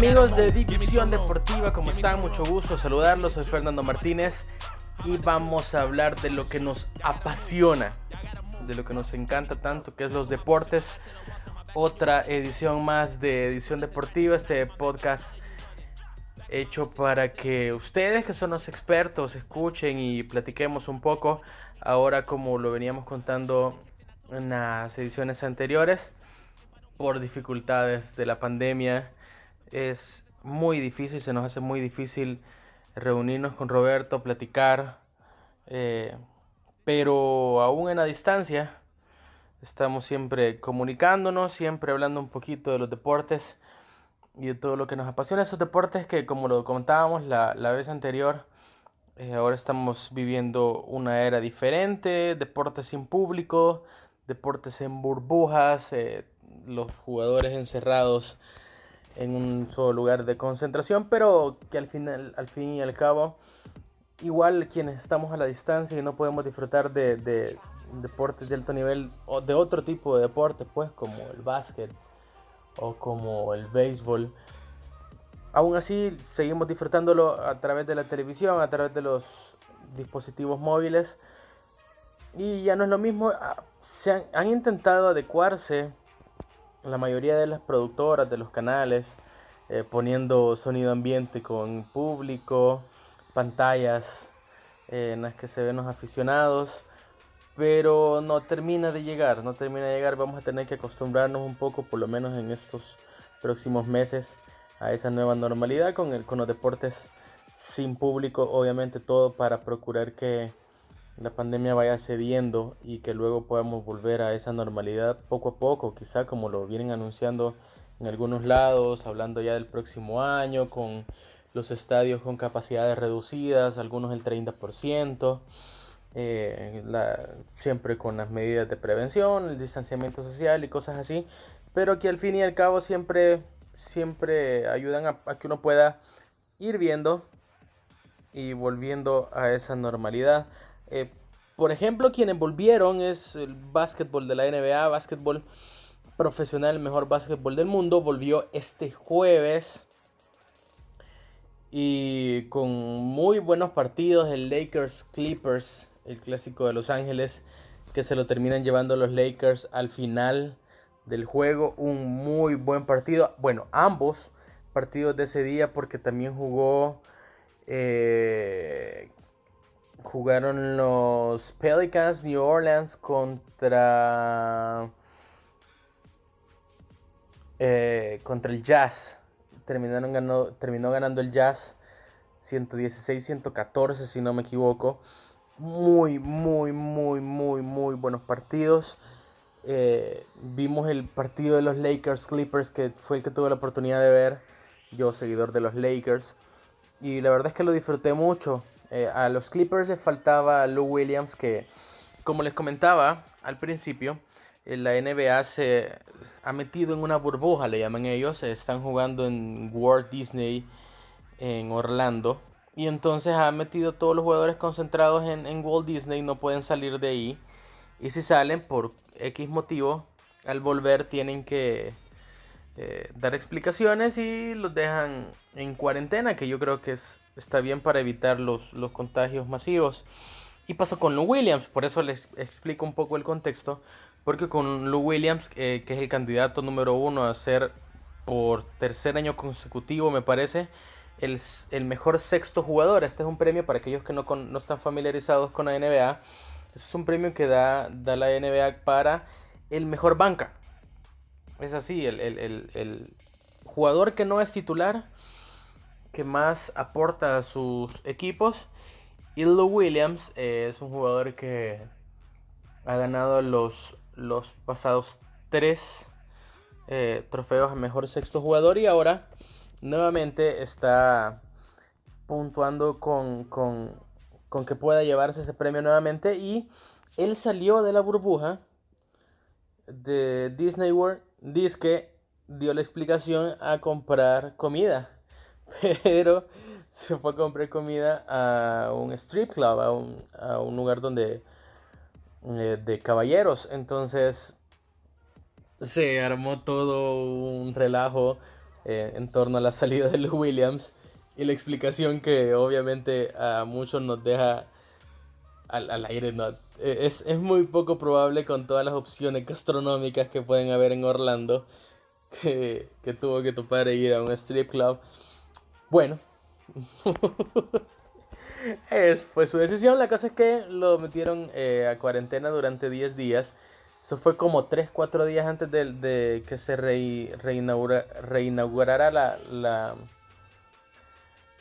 Amigos de División Deportiva, ¿cómo están? Mucho gusto saludarlos, soy Fernando Martínez y vamos a hablar de lo que nos apasiona, de lo que nos encanta tanto, que es los deportes. Otra edición más de Edición Deportiva, este podcast hecho para que ustedes que son los expertos escuchen y platiquemos un poco, ahora como lo veníamos contando en las ediciones anteriores, por dificultades de la pandemia es muy difícil, se nos hace muy difícil reunirnos con Roberto, platicar, eh, pero aún en la distancia estamos siempre comunicándonos, siempre hablando un poquito de los deportes y de todo lo que nos apasiona. Esos deportes que como lo comentábamos la, vez anterior, eh, ahora estamos viviendo una era diferente, deportes sin público, deportes en burbujas, eh, los jugadores encerrados en un solo lugar de concentración, pero que al, final, al fin y al cabo, igual quienes estamos a la distancia y no podemos disfrutar de, deportes de alto nivel o de otro tipo de deportes, pues como el básquet o como el béisbol, aún así seguimos disfrutándolo a través de la televisión, a través de los dispositivos móviles. Y ya no es lo mismo, ah, se han, han intentado adecuarse la mayoría de las productoras de los canales eh, poniendo sonido ambiente con público, pantallas eh, en las que se ven los aficionados, pero no termina de llegar, no termina de llegar, vamos a tener que acostumbrarnos un poco, por lo menos en estos próximos meses, a esa nueva normalidad con, el, con los deportes sin público, obviamente todo para procurar que la pandemia vaya cediendo y que luego podamos volver a esa normalidad poco a poco, quizá como lo vienen anunciando en algunos lados, hablando ya del próximo año, con los estadios con capacidades reducidas, algunos el 30%, eh, siempre con las medidas de prevención, el distanciamiento social y cosas así, pero que al fin y al cabo siempre, siempre ayudan a, que uno pueda ir viendo y volviendo a esa normalidad. Eh, por ejemplo, quienes volvieron es el básquetbol de la NBA, básquetbol profesional, el mejor básquetbol del mundo, volvió este jueves. Y con muy buenos partidos, el Lakers Clippers, el clásico de Los Ángeles, que se lo terminan llevando los Lakers al final del juego, un muy buen partido, bueno, ambos partidos de ese día porque también jugó eh, jugaron los Pelicans New Orleans contra eh, contra el Jazz. Terminaron terminó ganando el Jazz 116-114 si no me equivoco. Muy, muy, muy, muy, muy buenos partidos. Eh, vimos el partido de los Lakers Clippers que fue el que tuve la oportunidad de ver. Yo seguidor de los Lakers. Y la verdad es que lo disfruté mucho. Eh, a los Clippers les faltaba Lou Williams, que como les comentaba al principio, eh, la NBA se ha metido en una burbuja, le llaman ellos. Están jugando en Walt Disney en Orlando. Y entonces ha metido todos los jugadores concentrados en, Walt Disney, no pueden salir de ahí. Y si salen por X motivo, al volver tienen que eh, dar explicaciones y los dejan en cuarentena, que yo creo que es, está bien para evitar los, los contagios masivos. Y pasó con Lou Williams, por eso les explico un poco el contexto, porque con Lou Williams, eh, que es el candidato número uno a ser por tercer año consecutivo, me parece, el, el mejor sexto jugador. Este es un premio para aquellos que no, no están familiarizados con la NBA. Este es un premio que da, da la NBA para el mejor banca. Es así, el, jugador que no es titular, que más aporta a sus equipos. Y Williams es un jugador que ha ganado los, los pasados tres eh, trofeos a mejor sexto jugador. Y ahora nuevamente está puntuando con, con, con que pueda llevarse ese premio nuevamente. Y él salió de la burbuja de Disney World, dice que dio la explicación a comprar comida, pero se fue a comprar comida a un strip club, a un, a un lugar donde eh, de caballeros, entonces se armó todo un relajo eh, en torno a la salida de los Williams y la explicación que obviamente a muchos nos deja al, al aire. No, e, es, es, muy poco probable con todas las opciones gastronómicas que pueden haber en Orlando que, que tuvo que topar e ir a un strip club. Bueno. es, fue su decisión. La cosa es que lo metieron eh, a cuarentena durante 10 días. Eso fue como 3-4 días antes de, que se re, reinaugura, reinaugurara la, la,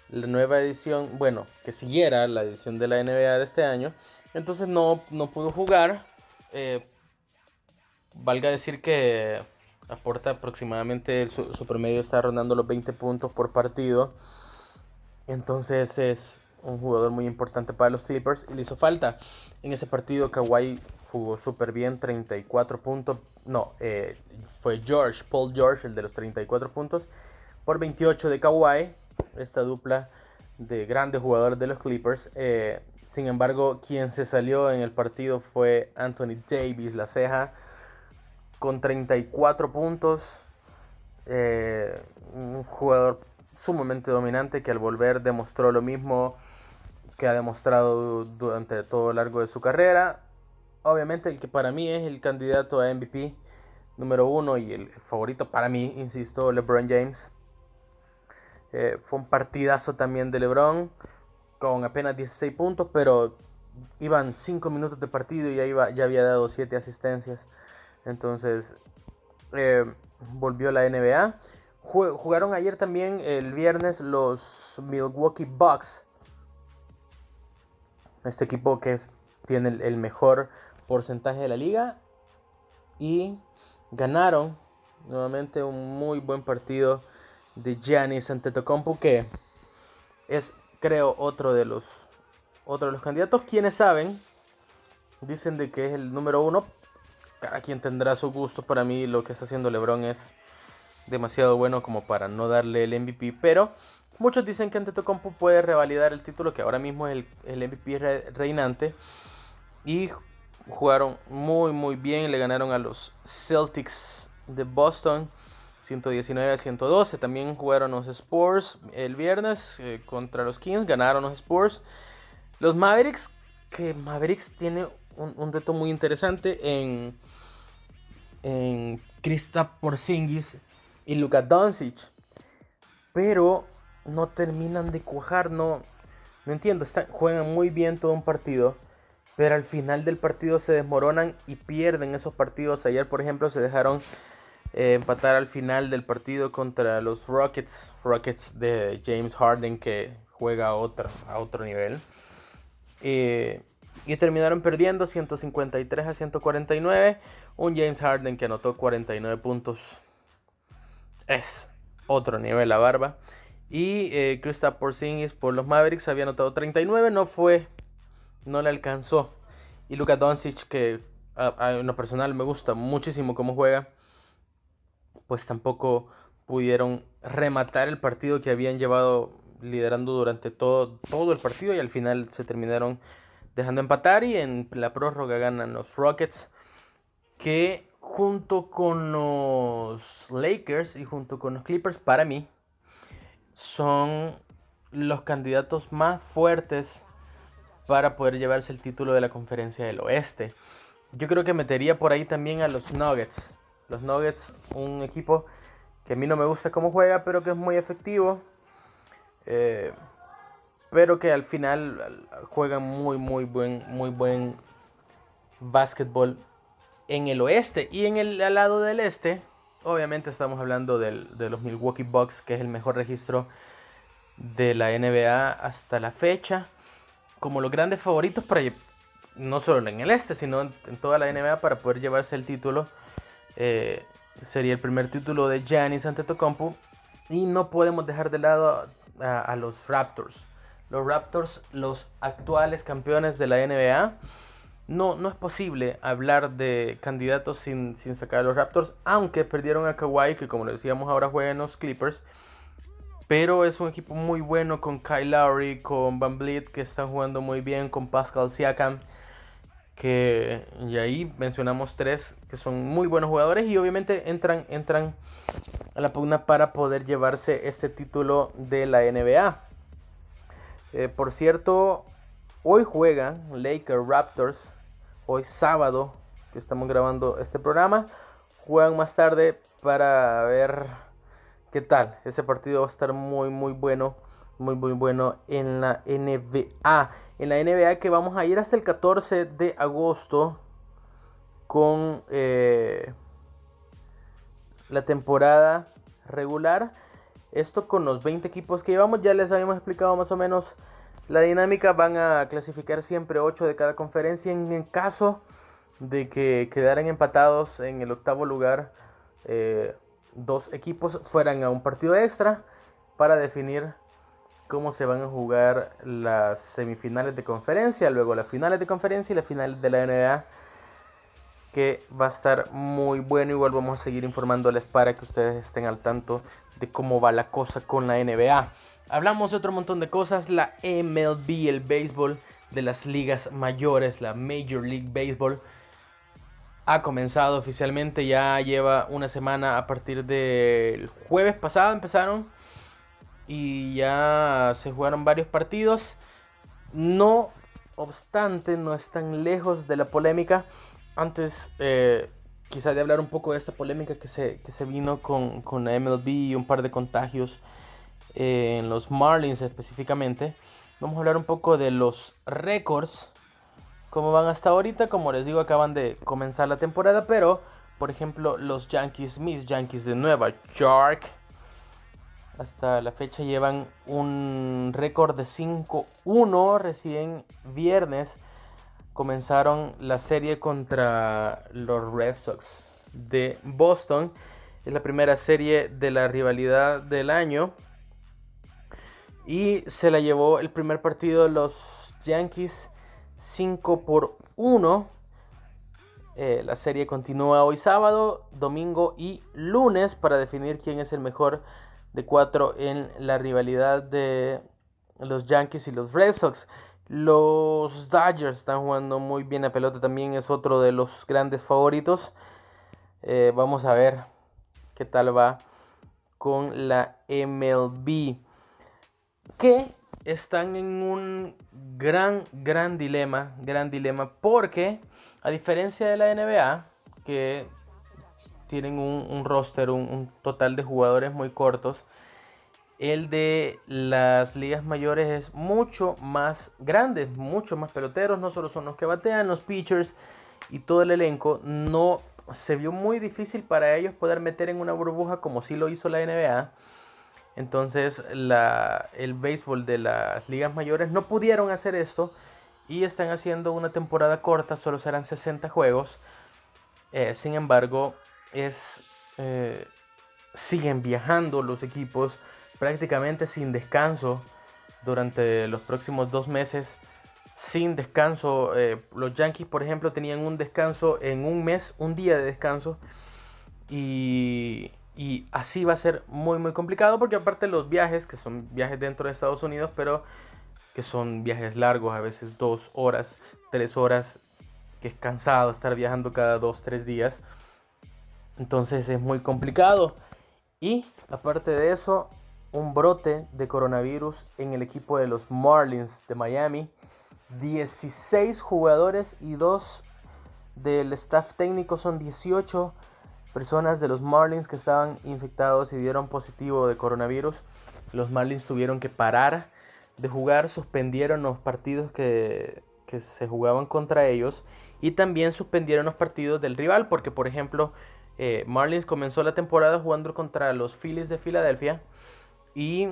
la, nueva edición, bueno, que siguiera la edición de la NBA de este año. Entonces no, no pudo jugar. Eh, valga decir que aporta aproximadamente, su, su, promedio está rondando los 20 puntos por partido. Entonces es un jugador muy importante para los Clippers y le hizo falta. En ese partido Kawhi jugó súper bien, 34 puntos. No, eh, fue George, Paul George, el de los 34 puntos. Por 28 de Kawhi, esta dupla de grandes jugadores de los Clippers. Eh, sin embargo, quien se salió en el partido fue Anthony Davis, la ceja, con 34 puntos. Eh, un jugador sumamente dominante que al volver demostró lo mismo que ha demostrado durante todo el largo de su carrera obviamente el que para mí es el candidato a MVP número uno y el favorito para mí, insisto, LeBron James. Eh, fue un partidazo también de LeBron con apenas 16 puntos, pero iban 5 minutos de partido y ya, iba, ya había dado 7 asistencias. Entonces, eh, volvió la NBA. Jugaron ayer también el viernes los Milwaukee Bucks. Este equipo que tiene el mejor porcentaje de la liga y ganaron nuevamente un muy buen partido de Giannis Antetokounmpo que es creo otro de los de los candidatos quienes saben dicen de que es el número uno cada quien tendrá su gusto para mí lo que está haciendo LeBron es demasiado bueno como para no darle el MVP pero muchos dicen que Antetokounmpo puede revalidar el título que ahora mismo es el, el MVP reinante y jugaron muy muy bien, le ganaron a los Celtics de Boston 119 a 112. También jugaron los Spurs el viernes eh, contra los Kings, ganaron los Spurs. Los Mavericks, que Mavericks tiene un, reto muy interesante en, en Krista Porzingis y Luka Doncic. Pero no terminan de cuajar, no, no entiendo, juegan muy bien todo un partido pero al final del partido se desmoronan y pierden esos partidos. Ayer, por ejemplo, se dejaron eh, empatar al final del partido contra los Rockets, Rockets de James Harden que juega a a otro nivel. Y terminaron perdiendo 153 a 149. Un James Harden que anotó 49 puntos. Es otro nivel la barba. Y eh, Kristaps Porzingis por los Mavericks había anotado 39. No fue no le alcanzó. Y Luka Doncic, que a, lo personal me gusta muchísimo cómo juega, pues tampoco pudieron rematar el partido que habían llevado liderando durante todo, todo el partido y al final se terminaron dejando empatar y en la prórroga ganan los Rockets que junto con los Lakers y junto con los Clippers para mí son los candidatos más fuertes para poder llevarse el título de la conferencia del oeste. Yo creo que metería por ahí también a los Nuggets. Los Nuggets, un equipo que a mí no me gusta cómo juega, pero que es muy efectivo. Eh, pero que al final juegan muy, muy buen, muy buen básquetbol en el oeste. Y en el lado del este, obviamente estamos hablando del, de los Milwaukee Bucks, que es el mejor registro de la NBA hasta la fecha como los grandes favoritos para no solo en el este, sino en, toda la NBA para poder llevarse el título. Eh, sería el primer título de Giannis Antetokounmpo y no podemos dejar de lado a, los Raptors. Los Raptors, los actuales campeones de la NBA. No, no es posible hablar de candidatos sin, sin sacar a los Raptors, aunque perdieron a Kawhi, que como le decíamos ahora juega en los Clippers. Pero es un equipo muy bueno con Kyle Lowry, con Van Vliet, que están jugando muy bien, con Pascal Siakam. Que, y ahí mencionamos tres que son muy buenos jugadores y obviamente entran, entran a la pugna para poder llevarse este título de la NBA. Eh, por cierto, hoy juegan Lakers Raptors, hoy sábado que estamos grabando este programa. Juegan más tarde para ver ¿Qué tal? Ese partido va a estar muy, muy bueno. Muy, muy bueno en la NBA. En la NBA que vamos a ir hasta el 14 de agosto con eh, la temporada regular. Esto con los 20 equipos que llevamos. Ya les habíamos explicado más o menos la dinámica. Van a clasificar siempre 8 de cada conferencia. En el caso de que quedaran empatados en el octavo lugar. Eh, dos equipos fueran a un partido extra para definir cómo se van a jugar las semifinales de conferencia, luego las finales de conferencia y las finales de la NBA, que va a estar muy bueno. Igual vamos a seguir informándoles para que ustedes estén al tanto de cómo va la cosa con la NBA. Hablamos de otro montón de cosas, la MLB, el béisbol de las ligas mayores, la Major League Baseball ha comenzado oficialmente, ya lleva una semana a partir del jueves pasado empezaron y ya se jugaron varios partidos. No obstante, no están lejos de la polémica. Antes, eh, quizá de hablar un poco de esta polémica que se, se vino con, con la MLB y un par de contagios eh, en los Marlins específicamente, vamos a hablar un poco de los récords cómo van hasta ahorita. Como les digo, acaban de comenzar la temporada, pero por ejemplo, los Yankees, mis Yankees de Nueva York, hasta la fecha llevan un récord de 5-1. Recién viernes comenzaron la serie contra los Red Sox de Boston. Es la primera serie de la rivalidad del año. Y se la llevó el primer partido los Yankees 5 por 1. Eh, la serie continúa hoy sábado, domingo y lunes para definir quién es el mejor de cuatro en la rivalidad de los Yankees y los Red Sox. Los Dodgers están jugando muy bien a pelota, también es otro de los grandes favoritos. Eh, vamos a ver qué tal va con la MLB. Que están en un gran, gran dilema, gran dilema, porque a diferencia de la NBA, que tienen un, roster, un, total de jugadores muy cortos, el de las ligas mayores es mucho más grande, mucho más peloteros, no solo son los que batean, los pitchers y todo el elenco, no se vio muy difícil para ellos poder meter en una burbuja como si lo hizo la NBA entonces el béisbol de las ligas mayores no pudieron hacer esto y están haciendo una temporada corta, solo serán 60 juegos. Eh, sin embargo, es, eh, siguen viajando los equipos prácticamente sin descanso durante los próximos dos meses. Sin descanso, eh, los Yankees, por ejemplo, tenían un descanso en un mes, un día de descanso. Y, y así va a ser muy, muy complicado porque aparte los viajes, que son viajes dentro de Estados Unidos, pero que son viajes largos, a veces dos horas, tres horas, que es cansado estar viajando cada dos, tres días. Entonces es muy complicado. Y aparte de eso, un brote de coronavirus en el equipo de los Marlins de Miami. 16 jugadores y dos del staff técnico son 18 personas de los Marlins que estaban infectados y dieron positivo de coronavirus. Los Marlins tuvieron que parar de jugar, suspendieron los partidos que, se jugaban contra ellos y también suspendieron los partidos del rival porque, por ejemplo, eh, Marlins comenzó la temporada jugando contra los Phillies de Filadelfia y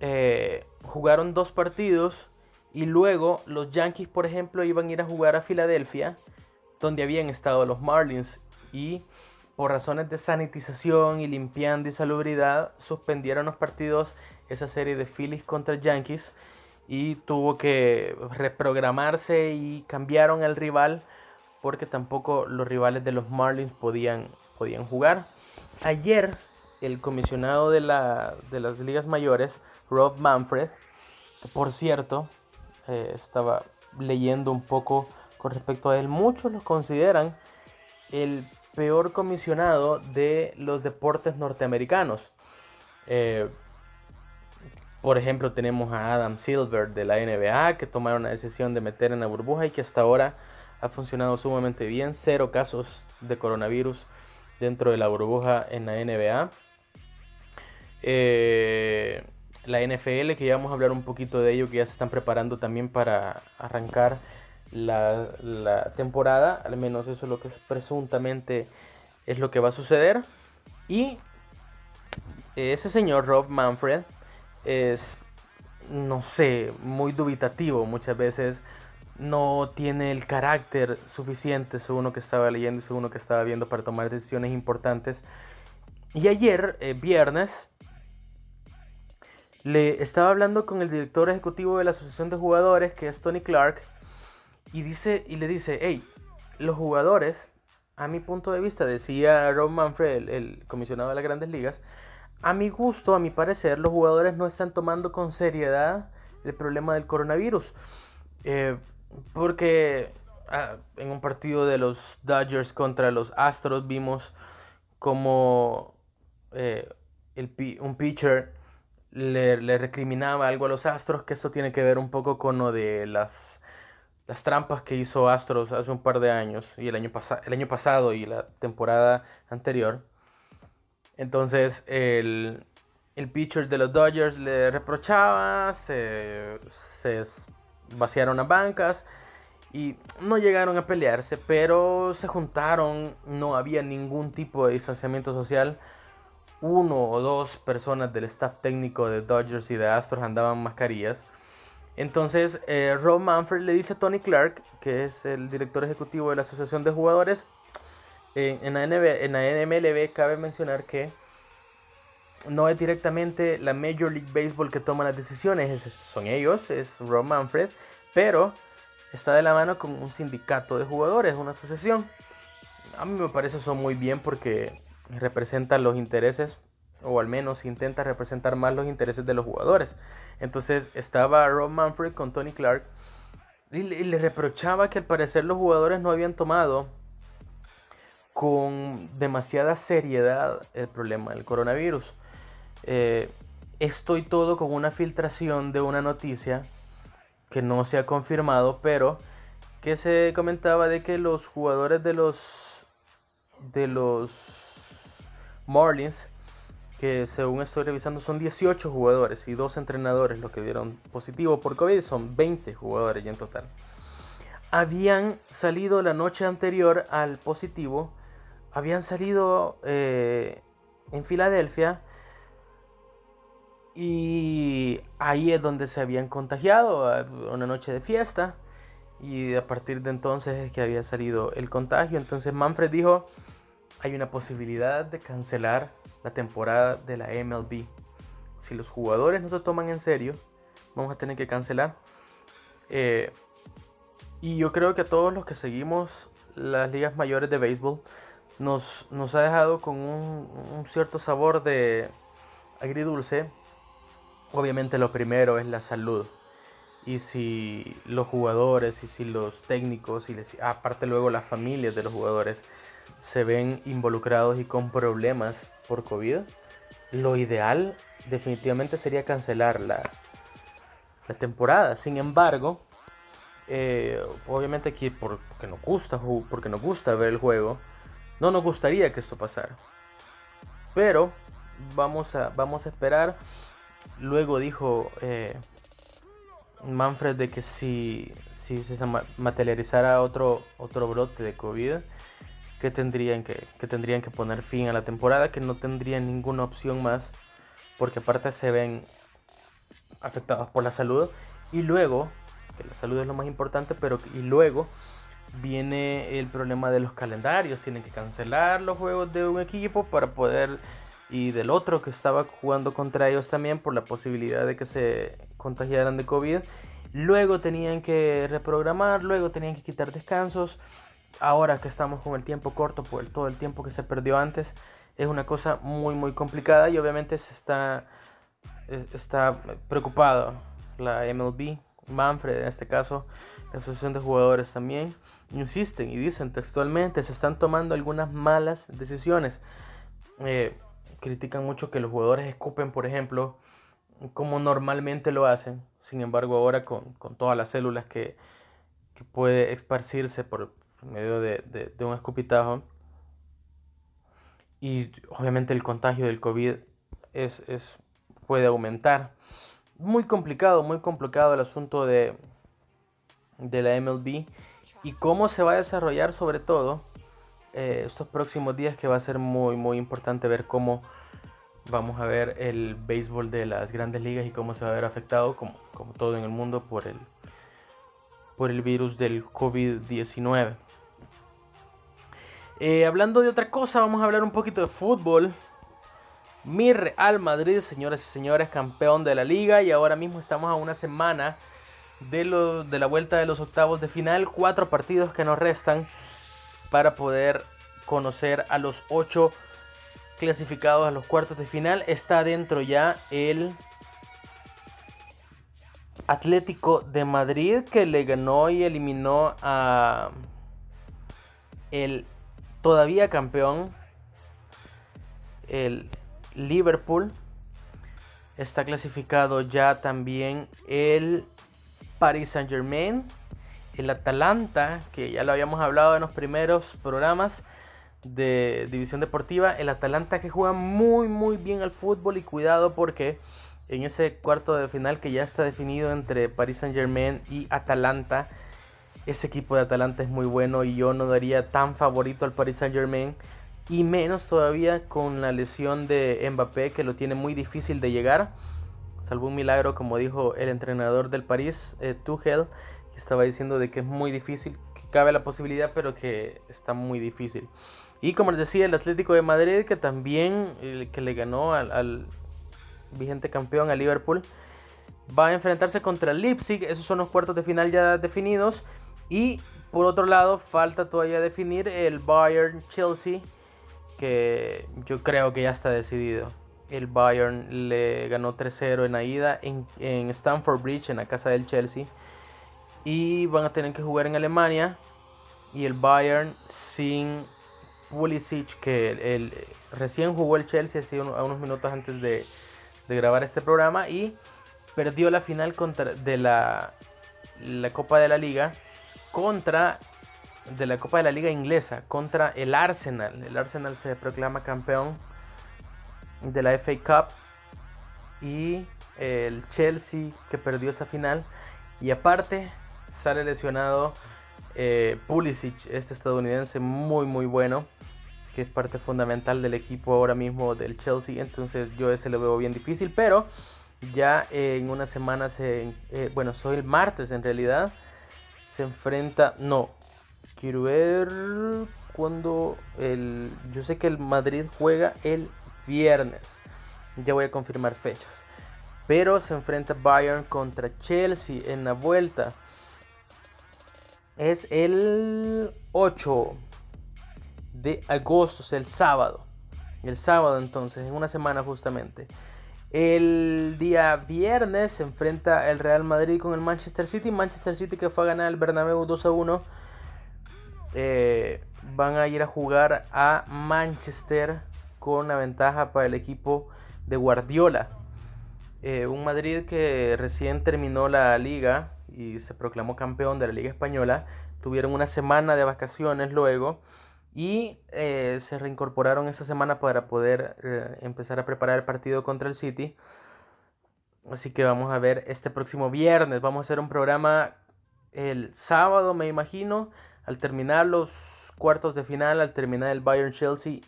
eh, jugaron dos partidos Y luego los Yankees, por ejemplo, iban a ir a jugar a Filadelfia, donde habían estado los Marlins. Y por razones de sanitización y limpiando y salubridad, suspendieron los partidos esa serie de Phillies contra Yankees y tuvo que reprogramarse y cambiaron el rival porque tampoco los rivales de los Marlins podían, podían jugar. Ayer el comisionado de, la, de las ligas mayores, Rob Manfred, que por cierto eh, estaba leyendo un poco con respecto a él, muchos lo consideran el peor comisionado de los deportes norteamericanos. Eh, por ejemplo, tenemos a Adam Silver de la NBA que tomaron la decisión de meter en la burbuja y que hasta ahora ha funcionado sumamente bien. Cero casos de coronavirus dentro de la burbuja en la NBA. Eh, la NFL, que ya vamos a hablar un poquito de ello, que ya se están preparando también para arrancar la, temporada. Al menos eso es lo que presuntamente es lo que va a suceder. Y ese señor Rob Manfred es, no sé, muy dubitativo muchas veces. No tiene el carácter suficiente, según lo que estaba leyendo y según lo que estaba viendo, para tomar decisiones importantes. Y ayer, eh, viernes, le estaba hablando con el director ejecutivo de la Asociación de Jugadores, que es Tony Clark, y, dice, y le dice, hey, los jugadores, a mi punto de vista, decía Rob Manfred, el comisionado de las grandes ligas, a mi gusto, a mi parecer, los jugadores no están tomando con seriedad el problema del coronavirus. Eh, porque ah, en un partido de los Dodgers contra los Astros vimos como eh, un pitcher le, recriminaba algo a los Astros, que esto tiene que ver un poco con lo de las, las trampas que hizo Astros hace un par de años, y el año, el año pasado y la temporada anterior. Entonces el, el pitcher de los Dodgers le reprochaba, se, vaciaron las bancas y no llegaron a pelearse, pero se juntaron, no había ningún tipo de distanciamiento social. Uno o dos personas del staff técnico de Dodgers y de Astros andaban mascarillas. Entonces, eh, Rob Manfred le dice a Tony Clark, que es el director ejecutivo de la Asociación de Jugadores, en, la en la NMLB cabe mencionar que no es directamente la Major League Baseball que toma las decisiones, son ellos, es Rob Manfred, pero está de la mano con un sindicato de jugadores, una asociación. A mí me parece eso muy bien porque representa los intereses, o al menos intenta representar más los intereses de los jugadores. Entonces estaba Rob Manfred con Tony Clark y le reprochaba que al parecer los jugadores no habían tomado con demasiada seriedad el problema del coronavirus. Eh, estoy todo con una filtración de una noticia que no se ha confirmado, pero que se comentaba de que los jugadores de los de los Marlins, que según estoy revisando son 18 jugadores y dos entrenadores los que dieron positivo por COVID, son 20 jugadores ya en total. Habían salido la noche anterior al positivo habían salido eh, en Filadelfia y ahí es donde se habían contagiado, una noche de fiesta. Y a partir de entonces es que había salido el contagio. Entonces Manfred dijo, hay una posibilidad de cancelar la temporada de la MLB. Si los jugadores no se toman en serio, vamos a tener que cancelar. Eh, y yo creo que a todos los que seguimos las ligas mayores de béisbol, nos, ha dejado con un, cierto sabor de agridulce. Obviamente lo primero es la salud. Y si los jugadores y si los técnicos y aparte luego las familias de los jugadores se ven involucrados y con problemas por COVID, lo ideal definitivamente sería cancelar la, la temporada. Sin embargo, eh, obviamente aquí porque nos gusta, porque nos gusta ver el juego, no nos gustaría que esto pasara. Pero vamos a, vamos a esperar. Luego dijo eh, Manfred de que si, si se materializara otro, otro brote de COVID, que tendrían que, que tendrían que poner fin a la temporada, que no tendrían ninguna opción más, porque aparte se ven afectados por la salud. Y luego que la salud es lo más importante, pero y luego viene el problema de los calendarios, tienen que cancelar los juegos de un equipo para poder y del otro que estaba jugando contra ellos también por la posibilidad de que se contagiaran de COVID. Luego tenían que reprogramar, luego tenían que quitar descansos. Ahora que estamos con el tiempo corto por todo el tiempo que se perdió antes, es una cosa muy muy complicada y obviamente se está, está preocupado la MLB, Manfred en este caso, la Asociación de Jugadores también, insisten y dicen textualmente, se están tomando algunas malas decisiones. Eh, critican mucho que los jugadores escupen, por ejemplo, como normalmente lo hacen. Sin embargo, ahora con, todas las células que, puede esparcirse por medio de, un escupitajo. Y obviamente el contagio del COVID es, puede aumentar. Muy complicado, muy complicado el asunto de, de la MLB y cómo se va a desarrollar sobre todo eh, estos próximos días que va a ser muy muy importante ver cómo vamos a ver el béisbol de las grandes ligas y cómo se va a ver afectado como, como todo en el mundo por el, por el virus del COVID-19. Eh, hablando de otra cosa, vamos a hablar un poquito de fútbol. Mi Real Madrid, señoras y señores, campeón de la liga y ahora mismo estamos a una semana de, lo, de la vuelta de los octavos de final. Cuatro partidos que nos restan para poder conocer a los ocho clasificados a los cuartos de final. Está dentro ya el Atlético de Madrid que le ganó y eliminó a el todavía campeón, el Liverpool. Está clasificado ya también el Paris Saint Germain, el Atalanta, que ya lo habíamos hablado en los primeros programas de División Deportiva, el Atalanta que juega muy muy bien al fútbol y cuidado porque en ese cuarto de final que ya está definido entre Paris Saint Germain y Atalanta, ese equipo de Atalanta es muy bueno y yo no daría tan favorito al Paris Saint Germain y menos todavía con la lesión de Mbappé que lo tiene muy difícil de llegar. Salvo un milagro, como dijo el entrenador del París, eh, Tuchel, que estaba diciendo de que es muy difícil, que cabe la posibilidad, pero que está muy difícil. Y como les decía, el Atlético de Madrid, que también que le ganó al, vigente campeón, a Liverpool, va a enfrentarse contra el Leipzig. Esos son los cuartos de final ya definidos. Y por otro lado, falta todavía definir el Bayern Chelsea, que yo creo que ya está decidido. El Bayern le ganó 3-0 en la ida en, en, Stamford Bridge, en la casa del Chelsea. Y van a tener que jugar en Alemania. Y el Bayern sin Pulisic, que el, recién jugó el Chelsea hace unos minutos antes de, de, grabar este programa. Y perdió la final contra, de la, la Copa de la Liga contra de la Copa de la Liga inglesa contra el Arsenal. El Arsenal se proclama campeón de la FA Cup y el Chelsea que perdió esa final y aparte sale lesionado eh, Pulisic, este estadounidense muy muy bueno que es parte fundamental del equipo ahora mismo del Chelsea entonces yo ese lo veo bien difícil pero ya en una semana se eh, bueno soy el martes en realidad se enfrenta no quiero ver cuando el yo sé que el Madrid juega el viernes. Ya voy a confirmar fechas. Pero se enfrenta Bayern contra Chelsea en la vuelta. Es el 8 de agosto, es el sábado. El sábado entonces, en una semana justamente. El día viernes se enfrenta el Real Madrid con el Manchester City. Manchester City que fue a ganar el Bernabéu 2 a 1. Eh, van a ir a jugar a Manchester con una ventaja para el equipo de Guardiola. Eh, un Madrid que recién terminó la liga y se proclamó campeón de la Liga Española. Tuvieron una semana de vacaciones luego y eh, se reincorporaron esa semana para poder eh, empezar a preparar el partido contra el City. Así que vamos a ver este próximo viernes. Vamos a hacer un programa el sábado, me imagino, al terminar los cuartos de final, al terminar el Bayern Chelsea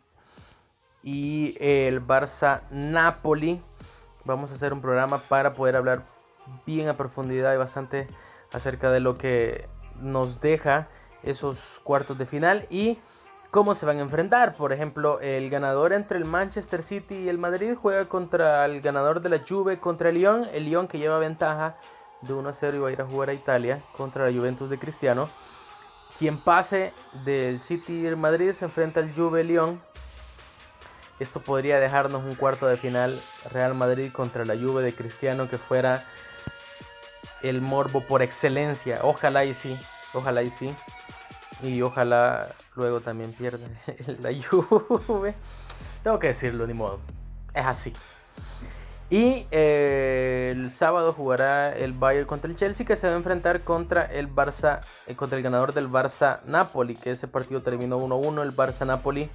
y el Barça Napoli. Vamos a hacer un programa para poder hablar bien a profundidad y bastante acerca de lo que nos deja esos cuartos de final y cómo se van a enfrentar. Por ejemplo, el ganador entre el Manchester City y el Madrid juega contra el ganador de la Juve contra el Lyon. El Lyon que lleva ventaja de 1 a 0 y va a ir a jugar a Italia contra la Juventus de Cristiano. Quien pase del City y el Madrid se enfrenta al Juve Lyon. Esto podría dejarnos un cuarto de final Real Madrid contra la Juve de Cristiano que fuera el morbo por excelencia. Ojalá y sí, ojalá y sí. Y ojalá luego también pierda la Juve. Tengo que decirlo, ni modo. Es así. Y eh, el sábado jugará el Bayern contra el Chelsea que se va a enfrentar contra el Barça, eh, contra el ganador del Barça Napoli, que ese partido terminó 1-1, el Barça Napoli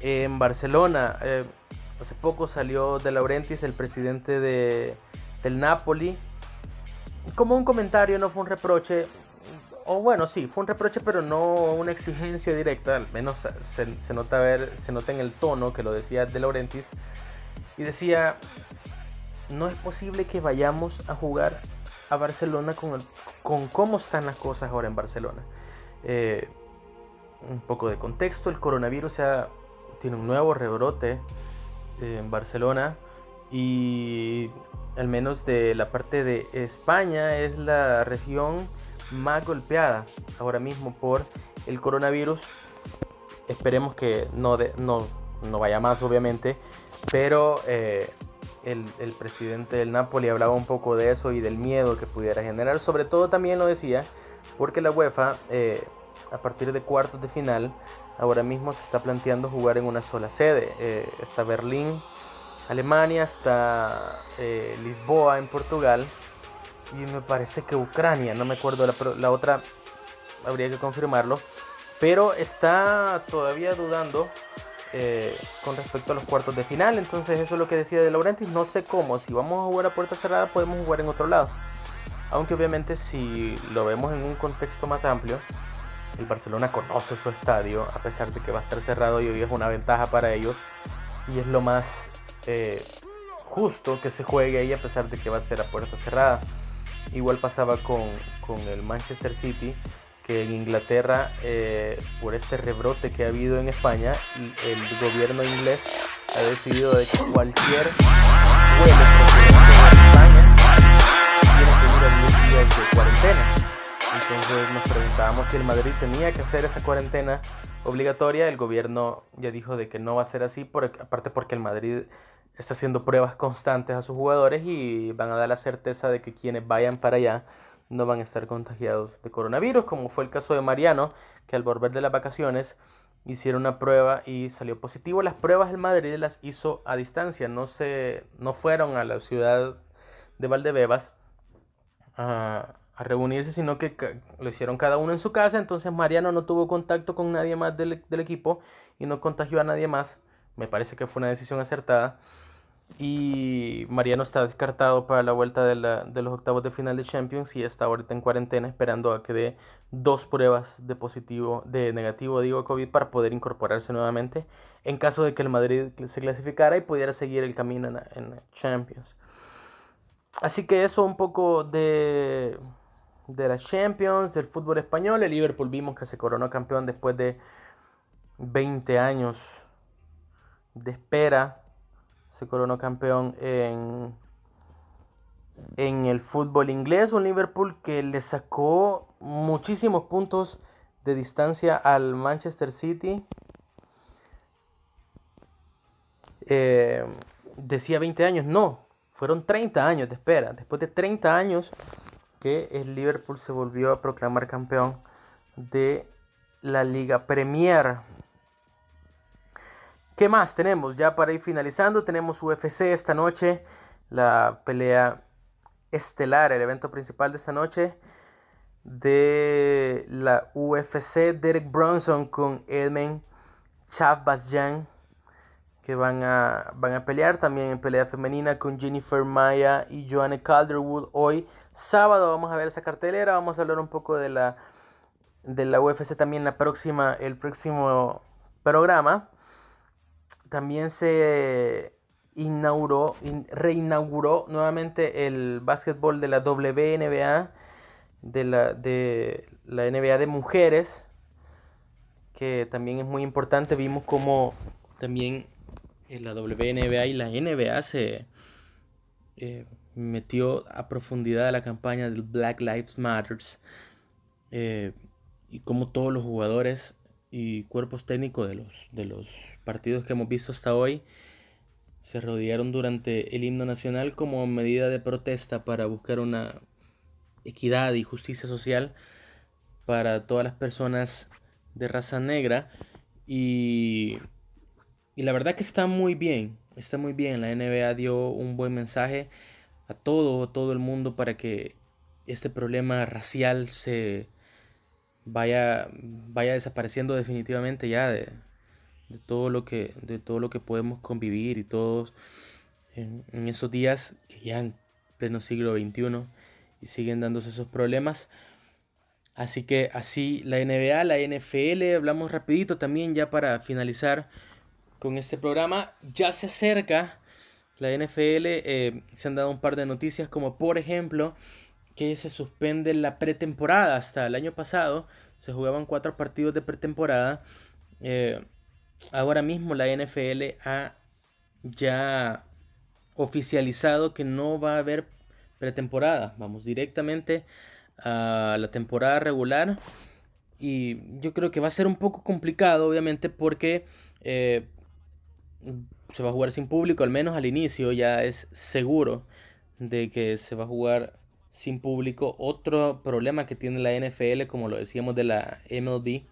en Barcelona. Eh, hace poco salió de Laurentiis, el presidente de, del Napoli, como un comentario, no fue un reproche, o bueno, sí, fue un reproche, pero no una exigencia directa, al menos se, nota, ver, se nota en el tono que lo decía de Laurentiis, y decía, no es posible que vayamos a jugar a Barcelona con, con cómo están las cosas ahora en Barcelona. Eh, un poco de contexto, el coronavirus tiene un nuevo rebrote eh, en Barcelona y al menos de la parte de España, es la región más golpeada ahora mismo por el coronavirus. Esperemos que no, no, no vaya más, obviamente, pero eh, el, presidente del Napoli hablaba un poco de eso y del miedo que pudiera generar. Sobre todo también lo decía porque la UEFA, eh, a partir de cuartos de final, ahora mismo se está planteando jugar en una sola sede. Eh, está Berlín Alemania, está eh, Lisboa en Portugal y me parece que Ucrania, no me acuerdo la, la otra, habría que confirmarlo, pero está todavía dudando eh, con respecto a los cuartos de final, entonces eso es lo que decía de Laurentis, no sé cómo, si vamos a jugar a puerta cerrada podemos jugar en otro lado, aunque obviamente si lo vemos en un contexto más amplio, el Barcelona conoce su estadio, a pesar de que va a estar cerrado y hoy es una ventaja para ellos, y es lo más eh, justo que se juegue ahí a pesar de que va a ser a puerta cerrada. Igual pasaba con, el Manchester City, que en Inglaterra, eh, por este rebrote que ha habido en España, el gobierno inglés ha decidido de que cualquier vuelo España tiene que ir a 10 días de cuarentena. Entonces nos preguntábamos si el Madrid tenía que hacer esa cuarentena obligatoria. El gobierno ya dijo de que no va a ser así, aparte porque el Madrid está haciendo pruebas constantes a sus jugadores y van a dar la certeza de que quienes vayan para allá no van a estar contagiados de coronavirus, como fue el caso de Mariano, que al volver de las vacaciones hicieron una prueba y salió positivo. Las pruebas el Madrid las hizo a distancia, no, se, no fueron a la ciudad de Valdebebas a, reunirse, sino que lo hicieron cada uno en su casa. Entonces Mariano no tuvo contacto con nadie más del, del equipo y no contagió a nadie más. Me parece que fue una decisión acertada. Y Mariano está descartado para la vuelta de, los octavos de final de Champions y está ahorita en cuarentena esperando a que dé dos pruebas de positivo, de negativo, digo, COVID para poder incorporarse nuevamente en caso de que el Madrid se clasificara y pudiera seguir el camino en, en Champions. Así que eso un poco de, de la Champions, del fútbol español. El Liverpool vimos que se coronó campeón después de 20 años de espera se coronó campeón en, en el fútbol inglés. Un Liverpool que le sacó muchísimos puntos de distancia al Manchester City. Eh, decía 20 años, no, fueron 30 años de espera. Después de 30 años que el Liverpool se volvió a proclamar campeón de la Liga Premier. ¿Qué más tenemos? Ya para ir finalizando, tenemos UFC esta noche, la pelea estelar, el evento principal de esta noche de la UFC, Derek Bronson con Edmund Chavbasyan, que van a, van a pelear también en pelea femenina con Jennifer Maya y Joanne Calderwood. Hoy, sábado, vamos a ver esa cartelera, vamos a hablar un poco de la, de la UFC también la próxima, el próximo programa también se inauguró, reinauguró nuevamente el básquetbol de la WNBA. de la, de la NBA de mujeres, que también es muy importante. Vimos como también la WNBA y la NBA se eh, metió a profundidad a la campaña del Black Lives Matters eh, y como todos los jugadores y cuerpos técnicos de los, de los partidos que hemos visto hasta hoy se rodearon durante el himno nacional como medida de protesta para buscar una equidad y justicia social para todas las personas de raza negra. Y, y la verdad que está muy bien, está muy bien, la NBA dio un buen mensaje a todo, todo el mundo para que este problema racial se vaya, vaya desapareciendo definitivamente ya de, todo lo que, de todo lo que podemos convivir y todos en, esos días que ya en pleno siglo XXI y siguen dándose esos problemas. Así que así la NBA, la NFL, hablamos rapidito también ya para finalizar con este programa. Ya se acerca la NFL, eh, se han dado un par de noticias como por ejemplo que se suspende la pretemporada. Hasta el año pasado se jugaban cuatro partidos de pretemporada. Eh, ahora mismo la NFL ha ya oficializado que no va a haber pretemporada. Vamos directamente a la temporada regular. Y yo creo que va a ser un poco complicado, obviamente, porque eh, se va a jugar sin público, al menos al inicio ya es seguro de que se va a jugar sin público. Otro problema que tiene la NFL, como lo decíamos de la MLB,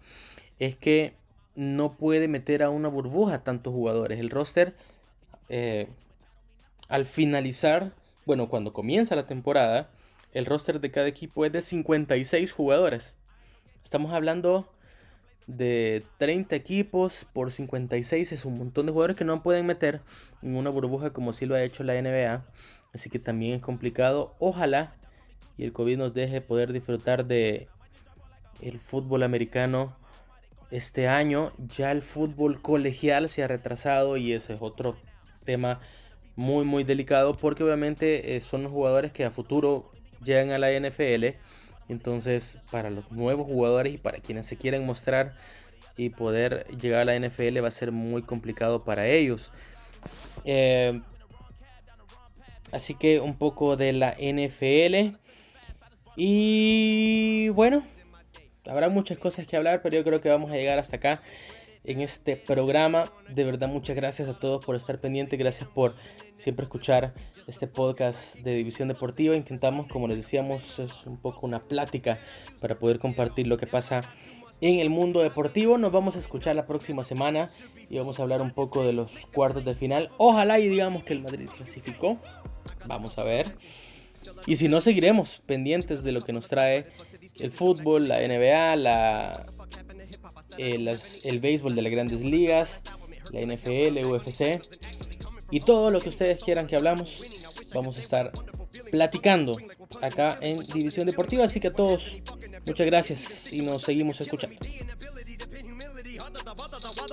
es que no puede meter a una burbuja tantos jugadores. El roster, eh, al finalizar, bueno, cuando comienza la temporada, el roster de cada equipo es de 56 jugadores. Estamos hablando de 30 equipos por 56. Es un montón de jugadores que no pueden meter en una burbuja como si lo ha hecho la NBA. Así que también es complicado. Ojalá y el COVID nos deje poder disfrutar de el fútbol americano este año. Ya el fútbol colegial se ha retrasado y ese es otro tema muy muy delicado porque obviamente eh, son los jugadores que a futuro llegan a la NFL. Entonces para los nuevos jugadores y para quienes se quieren mostrar y poder llegar a la NFL va a ser muy complicado para ellos. Eh, así que un poco de la NFL. Y bueno, habrá muchas cosas que hablar, pero yo creo que vamos a llegar hasta acá en este programa. De verdad, muchas gracias a todos por estar pendientes. Gracias por siempre escuchar este podcast de División Deportiva. Intentamos, como les decíamos, es un poco una plática para poder compartir lo que pasa en el mundo deportivo. Nos vamos a escuchar la próxima semana y vamos a hablar un poco de los cuartos de final. Ojalá y digamos que el Madrid clasificó. Vamos a ver. Y si no, seguiremos pendientes de lo que nos trae el fútbol, la NBA, la, eh, el béisbol de las grandes ligas, la NFL, UFC y todo lo que ustedes quieran que hablamos. Vamos a estar platicando acá en División Deportiva. Así que a todos, muchas gracias y nos seguimos escuchando.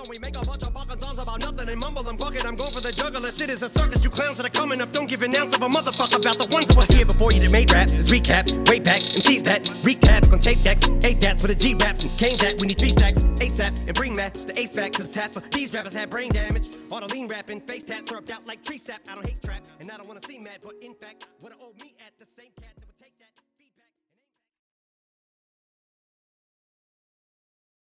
We make a bunch of fucking songs about nothing and mumble and bucket. I'm going for the juggler. Shit is a circus. You clowns that are coming up. Don't give an ounce of a motherfucker about the ones that were here before you that made rap. Let's recap, way back. MCs that recap on tape decks. Eight dats with a G raps and cane that. We need three stacks ASAP and bring that. The ace back. Cause tap these rappers have brain damage. All the lean rapping, face tats syrup out like tree sap. I don't hate trap and I don't wanna see mad, but in fact, what owe me at the same cat.